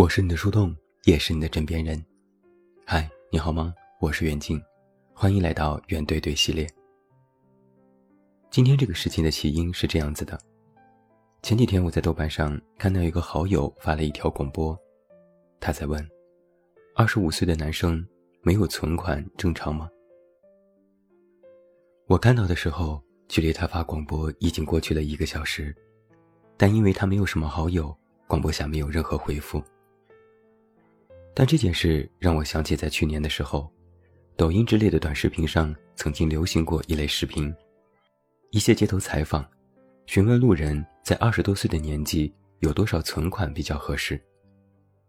我是你的树洞，也是你的枕边人。嗨，你好吗？我是袁静，欢迎来到袁对对系列。今天这个事情的起因是这样子的：前几天我在豆瓣上看到一个好友发了一条广播，他在问：二十五岁的男生没有存款正常吗？我看到的时候，距离他发广播已经过去了一个小时，但因为他没有什么好友，广播下没有任何回复。但这件事让我想起，在去年的时候，抖音之类的短视频上曾经流行过一类视频，一些街头采访，询问路人在二十多岁的年纪有多少存款比较合适，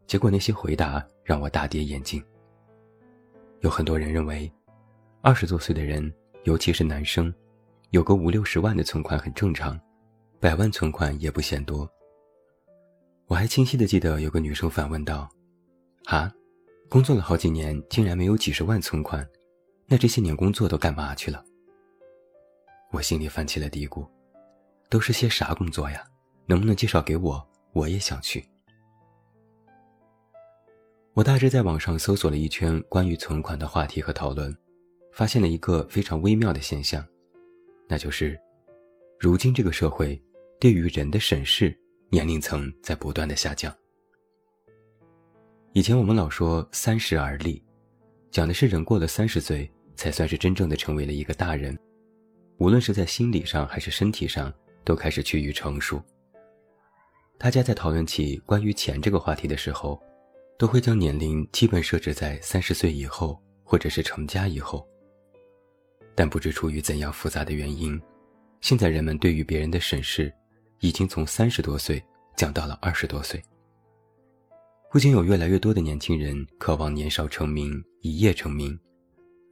结果那些回答让我大跌眼镜。有很多人认为，二十多岁的人。尤其是男生，有个五六十万的存款很正常，百万存款也不嫌多。我还清晰的记得有个女生反问道：“啊，工作了好几年，竟然没有几十万存款，那这些年工作都干嘛去了？”我心里泛起了嘀咕：“都是些啥工作呀？能不能介绍给我？我也想去。”我大致在网上搜索了一圈关于存款的话题和讨论。发现了一个非常微妙的现象，那就是，如今这个社会对于人的审视年龄层在不断的下降。以前我们老说三十而立，讲的是人过了三十岁才算是真正的成为了一个大人，无论是在心理上还是身体上都开始趋于成熟。大家在讨论起关于钱这个话题的时候，都会将年龄基本设置在三十岁以后，或者是成家以后。但不知出于怎样复杂的原因，现在人们对于别人的审视，已经从三十多岁降到了二十多岁。不仅有越来越多的年轻人渴望年少成名、一夜成名，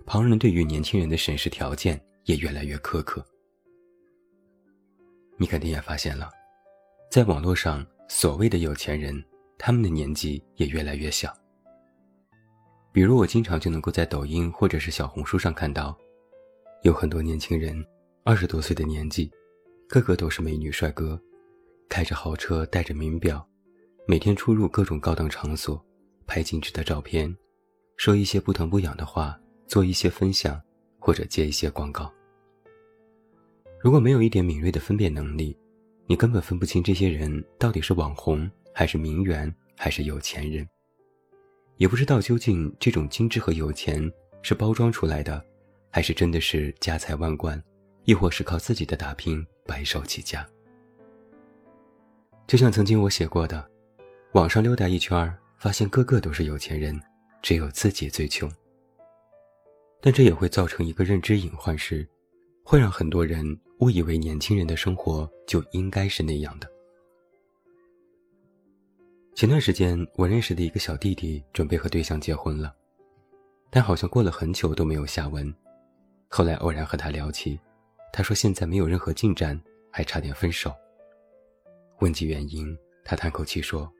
旁人对于年轻人的审视条件也越来越苛刻。你肯定也发现了，在网络上所谓的有钱人，他们的年纪也越来越小。比如我经常就能够在抖音或者是小红书上看到。有很多年轻人，二十多岁的年纪，个个都是美女帅哥，开着豪车，戴着名表，每天出入各种高档场所，拍精致的照片，说一些不疼不痒的话，做一些分享，或者接一些广告。如果没有一点敏锐的分辨能力，你根本分不清这些人到底是网红，还是名媛，还是有钱人，也不知道究竟这种精致和有钱是包装出来的。还是真的是家财万贯，亦或是靠自己的打拼白手起家。就像曾经我写过的，网上溜达一圈发现个个都是有钱人，只有自己最穷。但这也会造成一个认知隐患，是会让很多人误以为年轻人的生活就应该是那样的。前段时间，我认识的一个小弟弟准备和对象结婚了，但好像过了很久都没有下文。后来偶然和他聊起，他说现在没有任何进展，还差点分手。问及原因，他叹口气说：“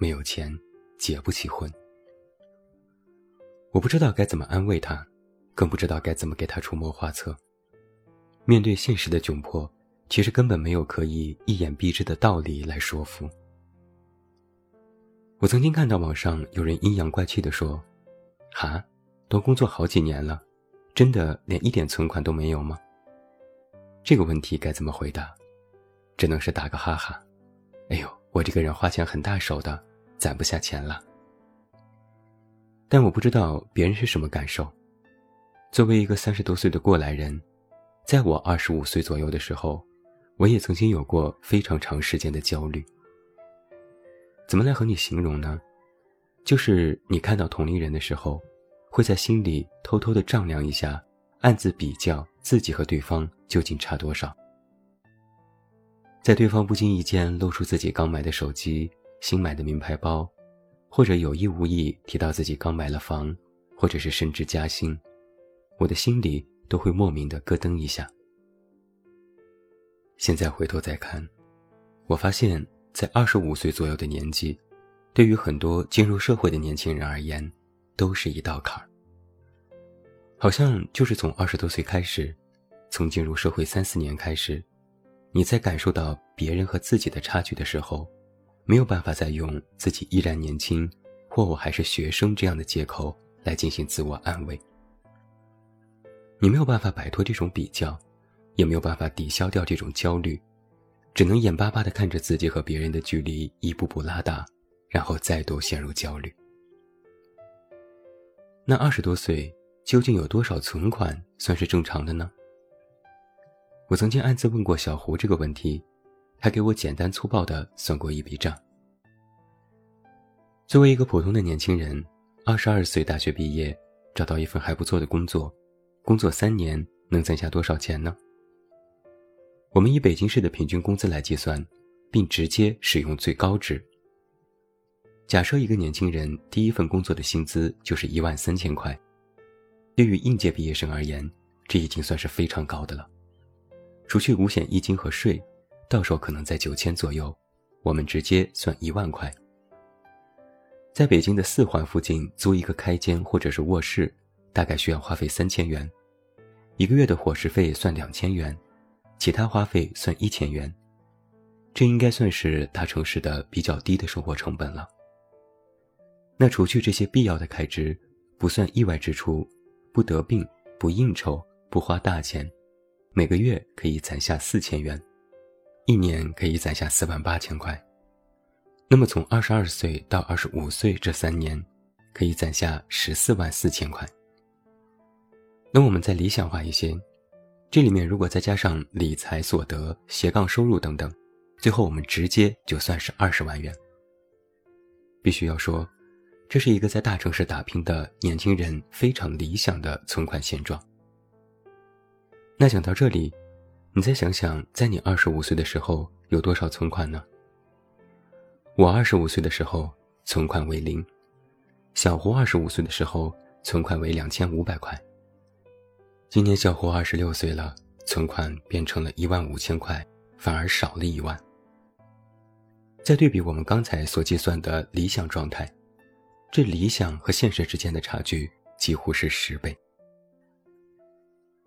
没有钱，结不起婚。”我不知道该怎么安慰他，更不知道该怎么给他出谋划策。面对现实的窘迫，其实根本没有可以一眼蔽之的道理来说服。我曾经看到网上有人阴阳怪气地说：“哈，都工作好几年了。”真的连一点存款都没有吗？这个问题该怎么回答？只能是打个哈哈。哎呦，我这个人花钱很大手的，攒不下钱了。但我不知道别人是什么感受。作为一个三十多岁的过来人，在我二十五岁左右的时候，我也曾经有过非常长时间的焦虑。怎么来和你形容呢？就是你看到同龄人的时候。会在心里偷偷的丈量一下，暗自比较自己和对方究竟差多少。在对方不经意间露出自己刚买的手机、新买的名牌包，或者有意无意提到自己刚买了房，或者是升职加薪，我的心里都会莫名的咯噔一下。现在回头再看，我发现，在二十五岁左右的年纪，对于很多进入社会的年轻人而言。都是一道坎儿，好像就是从二十多岁开始，从进入社会三四年开始，你在感受到别人和自己的差距的时候，没有办法再用自己依然年轻，或我还是学生这样的借口来进行自我安慰。你没有办法摆脱这种比较，也没有办法抵消掉这种焦虑，只能眼巴巴地看着自己和别人的距离一步步拉大，然后再度陷入焦虑。那二十多岁究竟有多少存款算是正常的呢？我曾经暗自问过小胡这个问题，他给我简单粗暴地算过一笔账。作为一个普通的年轻人，二十二岁大学毕业，找到一份还不错的工作，工作三年能攒下多少钱呢？我们以北京市的平均工资来计算，并直接使用最高值。假设一个年轻人第一份工作的薪资就是一万三千块，对于应届毕业生而言，这已经算是非常高的了。除去五险一金和税，到手可能在九千左右。我们直接算一万块。在北京的四环附近租一个开间或者是卧室，大概需要花费三千元，一个月的伙食费算两千元，其他花费算一千元。这应该算是大城市的比较低的生活成本了。那除去这些必要的开支，不算意外支出，不得病，不应酬，不花大钱。每个月可以攒下四千元，一年可以攒下四万八千块。那么从二十二岁到二十五岁这三年，可以攒下十四万四千块。那我们再理想化一些，这里面如果再加上理财所得、斜杠收入等等，最后我们直接就算是二十万元。必须要说，这是一个在大城市打拼的年轻人非常理想的存款现状。那讲到这里，你再想想，在你二十五岁的时候有多少存款呢？我二十五岁的时候存款为零，小胡二十五岁的时候存款为两千五百块。今年小胡二十六岁了，存款变成了一万五千块，反而少了一万。再对比我们刚才所计算的理想状态，这理想和现实之间的差距几乎是十倍。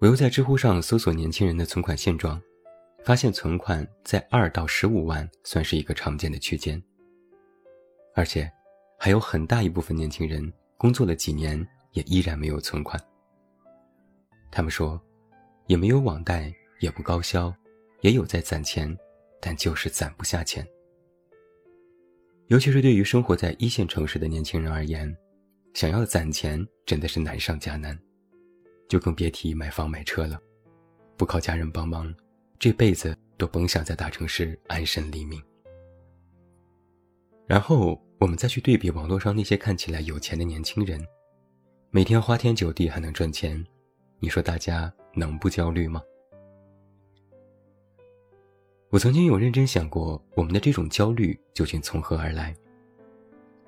我又在知乎上搜索年轻人的存款现状，发现存款在二到十五万算是一个常见的区间。而且，还有很大一部分年轻人工作了几年也依然没有存款。他们说，也没有网贷，也不高消，也有在攒钱，但就是攒不下钱。尤其是对于生活在一线城市的年轻人而言，想要攒钱真的是难上加难。就更别提买房买车了，不靠家人帮忙，这辈子都甭想在大城市安身立命。然后我们再去对比网络上那些看起来有钱的年轻人，每天花天酒地还能赚钱，你说大家能不焦虑吗？我曾经有认真想过，我们的这种焦虑究竟从何而来？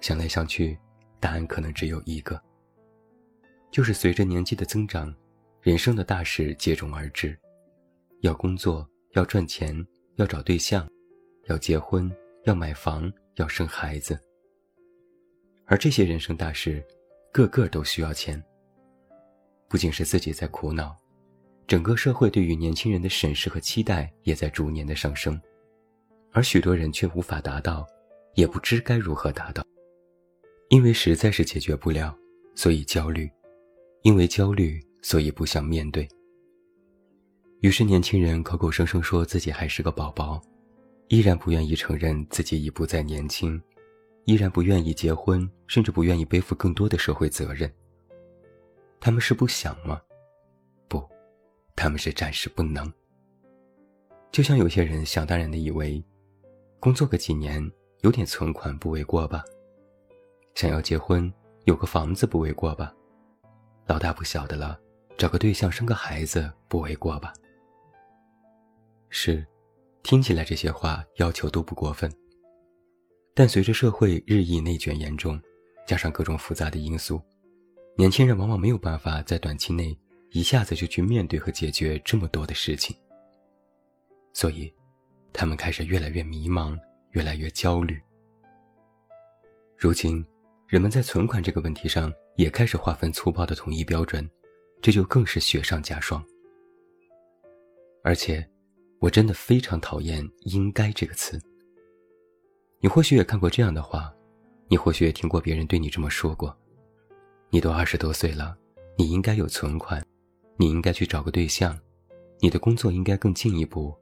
想来想去，答案可能只有一个。就是随着年纪的增长，人生的大事接踵而至，要工作，要赚钱，要找对象，要结婚，要买房，要生孩子。而这些人生大事，个个都需要钱。不仅是自己在苦恼，整个社会对于年轻人的审视和期待也在逐年的上升，而许多人却无法达到，也不知该如何达到，因为实在是解决不了，所以焦虑。因为焦虑，所以不想面对。于是，年轻人口口声声说自己还是个宝宝，依然不愿意承认自己已不再年轻，依然不愿意结婚，甚至不愿意背负更多的社会责任。他们是不想吗？不，他们是暂时不能。就像有些人想当然的以为，工作个几年，有点存款不为过吧？想要结婚，有个房子不为过吧？老大不小的了，找个对象生个孩子不为过吧？是，听起来这些话要求都不过分。但随着社会日益内卷严重，加上各种复杂的因素，年轻人往往没有办法在短期内一下子就去面对和解决这么多的事情。所以，他们开始越来越迷茫，越来越焦虑。如今，人们在存款这个问题上。也开始划分粗暴的统一标准，这就更是雪上加霜。而且，我真的非常讨厌“应该”这个词。你或许也看过这样的话，你或许也听过别人对你这么说过：你都二十多岁了，你应该有存款，你应该去找个对象，你的工作应该更进一步，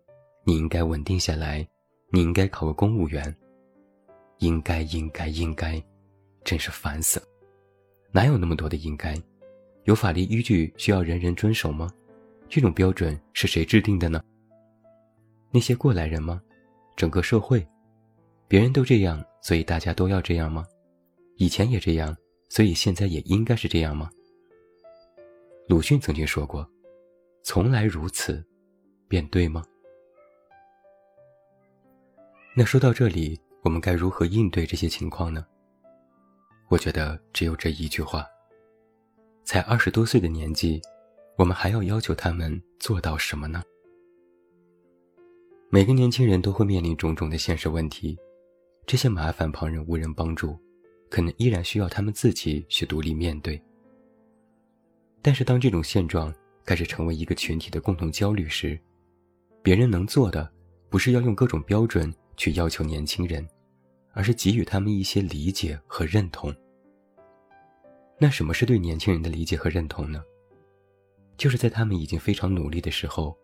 你应该稳定下来，你应该考个公务员。应该，应该，应该，真是烦死了！哪有那么多的应该？有法律依据需要人人遵守吗？这种标准是谁制定的呢？那些过来人吗？整个社会？别人都这样，所以大家都要这样吗？以前也这样，所以现在也应该是这样吗？鲁迅曾经说过：“从来如此，便对吗？”那说到这里，我们该如何应对这些情况呢？我觉得只有这一句话。才二十多岁的年纪，我们还要要求他们做到什么呢？每个年轻人都会面临种种的现实问题，这些麻烦旁人无人帮助，可能依然需要他们自己去独立面对。但是当这种现状开始成为一个群体的共同焦虑时，别人能做的不是要用各种标准去要求年轻人，而是给予他们一些理解和认同。那什么是对年轻人的理解和认同呢？就是在他们已经非常努力的时候，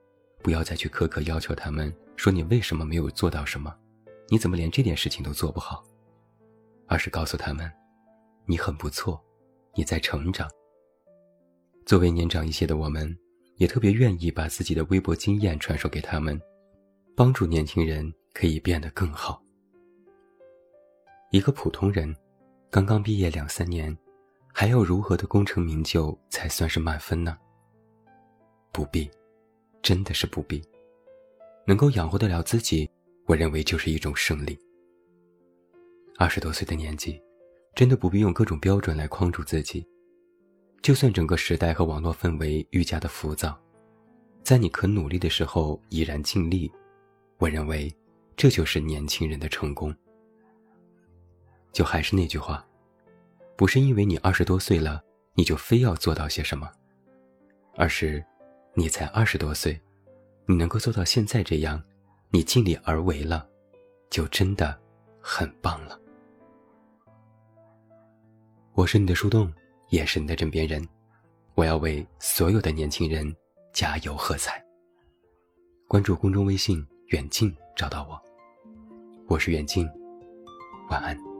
不要再去苛刻要求他们，说你为什么没有做到什么，你怎么连这点事情都做不好，而是告诉他们，你很不错，你在成长。作为年长一些的我们，也特别愿意把自己的微薄经验传授给他们，帮助年轻人可以变得更好。一个普通人，刚刚毕业两三年。还要如何的功成名就才算是满分呢？不必，真的是不必。能够养活得了自己，我认为就是一种胜利。二十多岁的年纪，真的不必用各种标准来框住自己。就算整个时代和网络氛围愈加的浮躁，在你可努力的时候依然尽力，我认为这就是年轻人的成功。就还是那句话。不是因为你二十多岁了，你就非要做到些什么，而是，你才二十多岁，你能够做到现在这样，你尽力而为了，就真的很棒了。我是你的树洞，也是你的枕边人，我要为所有的年轻人加油喝彩。关注公众微信远近找到我，我是远近，晚安。